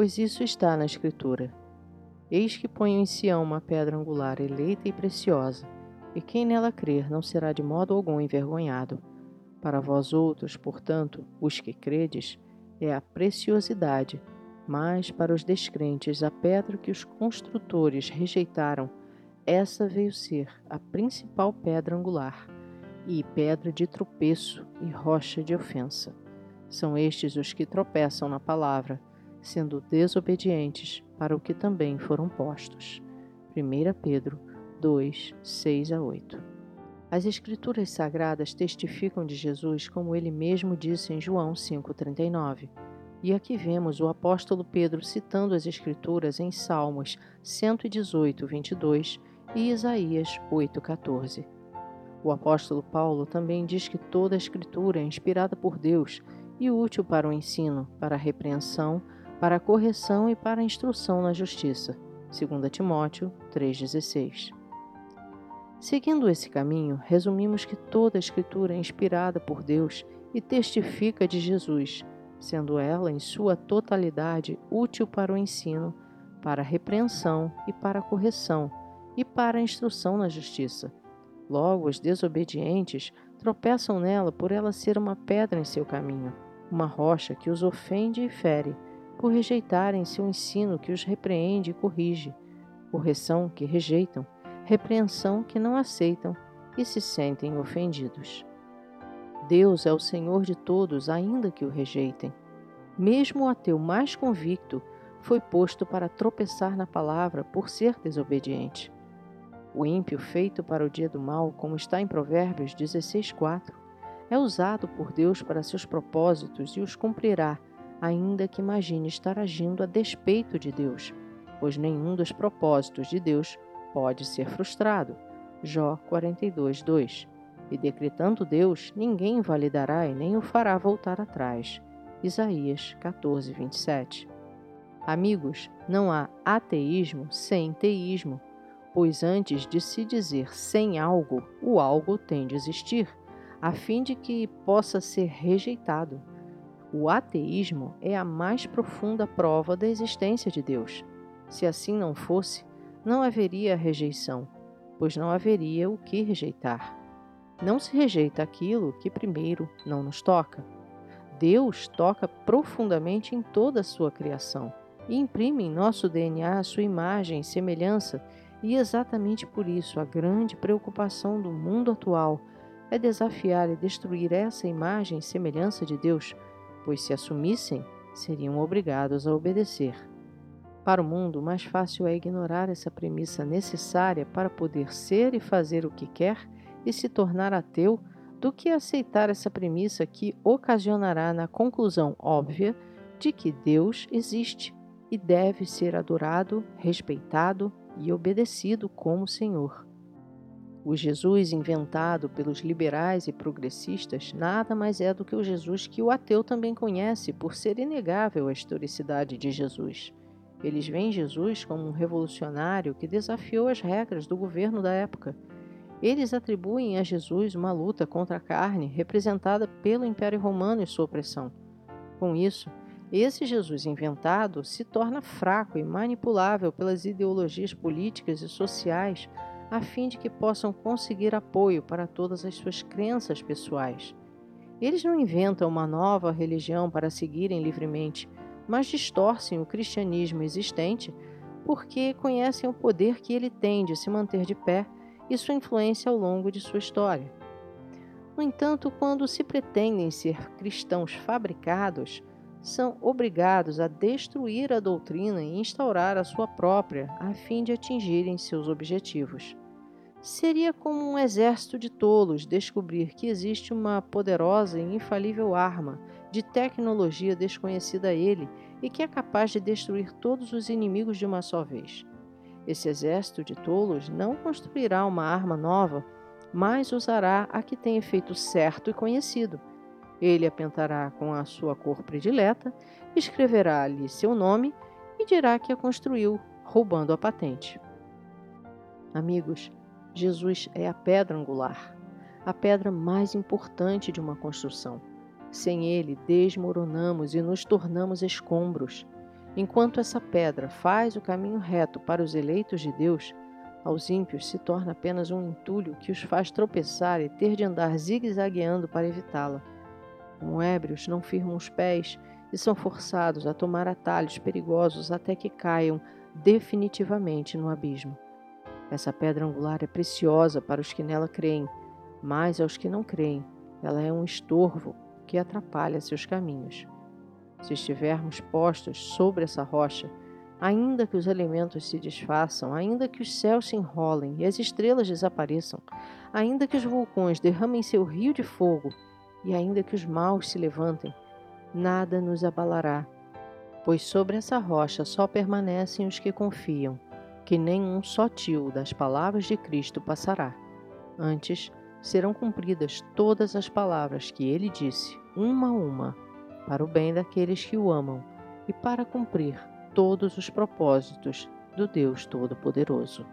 Pois isso está na Escritura. Eis que ponho em Sião uma pedra angular eleita e preciosa, e quem nela crer não será de modo algum envergonhado. Para vós outros, portanto, os que credes, é a preciosidade, mas para os descrentes a pedra que os construtores rejeitaram, essa veio ser a principal pedra angular, e pedra de tropeço e rocha de ofensa. São estes os que tropeçam na palavra, sendo desobedientes para o que também foram postos. 1 Pedro 2, 6 a 8. As Escrituras Sagradas testificam de Jesus como ele mesmo disse em João 5,39. E aqui vemos o apóstolo Pedro citando as Escrituras em Salmos 118, 22 e Isaías 8,14. O apóstolo Paulo também diz que toda a Escritura é inspirada por Deus e útil para o ensino, para a repreensão, para a correção e para a instrução na justiça. 2 Timóteo 3,16. Seguindo esse caminho, resumimos que toda a Escritura é inspirada por Deus e testifica de Jesus, sendo ela, em sua totalidade, útil para o ensino, para a repreensão e para a correção, e para a instrução na justiça. Logo, os desobedientes tropeçam nela por ela ser uma pedra em seu caminho, uma rocha que os ofende e fere, por rejeitarem seu ensino que os repreende e corrige, correção que rejeitam, repreensão que não aceitam e se sentem ofendidos. Deus é o Senhor de todos, ainda que o rejeitem. Mesmo o ateu mais convicto foi posto para tropeçar na palavra por ser desobediente. O ímpio feito para o dia do mal, como está em Provérbios 16:4, é usado por Deus para seus propósitos e os cumprirá, ainda que imagine estar agindo a despeito de Deus, pois nenhum dos propósitos de Deus pode ser frustrado. Jó 42:2. E decretando Deus, ninguém invalidará e nem o fará voltar atrás. Isaías 14:27. Amigos, não há ateísmo sem teísmo pois antes de se dizer sem algo, o algo tem de existir, a fim de que possa ser rejeitado. O ateísmo é a mais profunda prova da existência de Deus. Se assim não fosse, não haveria rejeição, pois não haveria o que rejeitar. Não se rejeita aquilo que primeiro não nos toca. Deus toca profundamente em toda a sua criação e imprime em nosso DNA a sua imagem e semelhança e exatamente por isso, a grande preocupação do mundo atual é desafiar e destruir essa imagem e semelhança de Deus, pois se assumissem, seriam obrigados a obedecer. Para o mundo, mais fácil é ignorar essa premissa necessária para poder ser e fazer o que quer e se tornar ateu do que aceitar essa premissa que ocasionará na conclusão óbvia de que Deus existe e deve ser adorado, respeitado e obedecido como Senhor. O Jesus inventado pelos liberais e progressistas nada mais é do que o Jesus que o ateu também conhece, por ser inegável a historicidade de Jesus. Eles veem Jesus como um revolucionário que desafiou as regras do governo da época. Eles atribuem a Jesus uma luta contra a carne representada pelo Império Romano e sua opressão. Com isso, esse Jesus inventado se torna fraco e manipulável pelas ideologias políticas e sociais a fim de que possam conseguir apoio para todas as suas crenças pessoais. Eles não inventam uma nova religião para seguirem livremente, mas distorcem o cristianismo existente porque conhecem o poder que ele tem de se manter de pé e sua influência ao longo de sua história. No entanto, quando se pretendem ser cristãos fabricados, são obrigados a destruir a doutrina e instaurar a sua própria, a fim de atingirem seus objetivos. Seria como um exército de tolos descobrir que existe uma poderosa e infalível arma de tecnologia desconhecida a ele e que é capaz de destruir todos os inimigos de uma só vez. Esse exército de tolos não construirá uma arma nova, mas usará a que tem efeito certo e conhecido ele a pintará com a sua cor predileta, escreverá ali seu nome e dirá que a construiu, roubando a patente. Amigos, Jesus é a pedra angular, a pedra mais importante de uma construção. Sem ele, desmoronamos e nos tornamos escombros. Enquanto essa pedra faz o caminho reto para os eleitos de Deus, aos ímpios se torna apenas um entulho que os faz tropeçar e ter de andar zigue-zagueando para evitá-la. Como ébrios, não firmam os pés e são forçados a tomar atalhos perigosos até que caiam definitivamente no abismo. Essa pedra angular é preciosa para os que nela creem, mas aos que não creem, ela é um estorvo que atrapalha seus caminhos. Se estivermos postos sobre essa rocha, ainda que os elementos se desfaçam, ainda que os céus se enrolem e as estrelas desapareçam, ainda que os vulcões derramem seu rio de fogo e ainda que os maus se levantem, nada nos abalará, pois sobre essa rocha só permanecem os que confiam, que nenhum só tio das palavras de Cristo passará. Antes, serão cumpridas todas as palavras que ele disse, uma a uma, para o bem daqueles que o amam e para cumprir todos os propósitos do Deus Todo-Poderoso.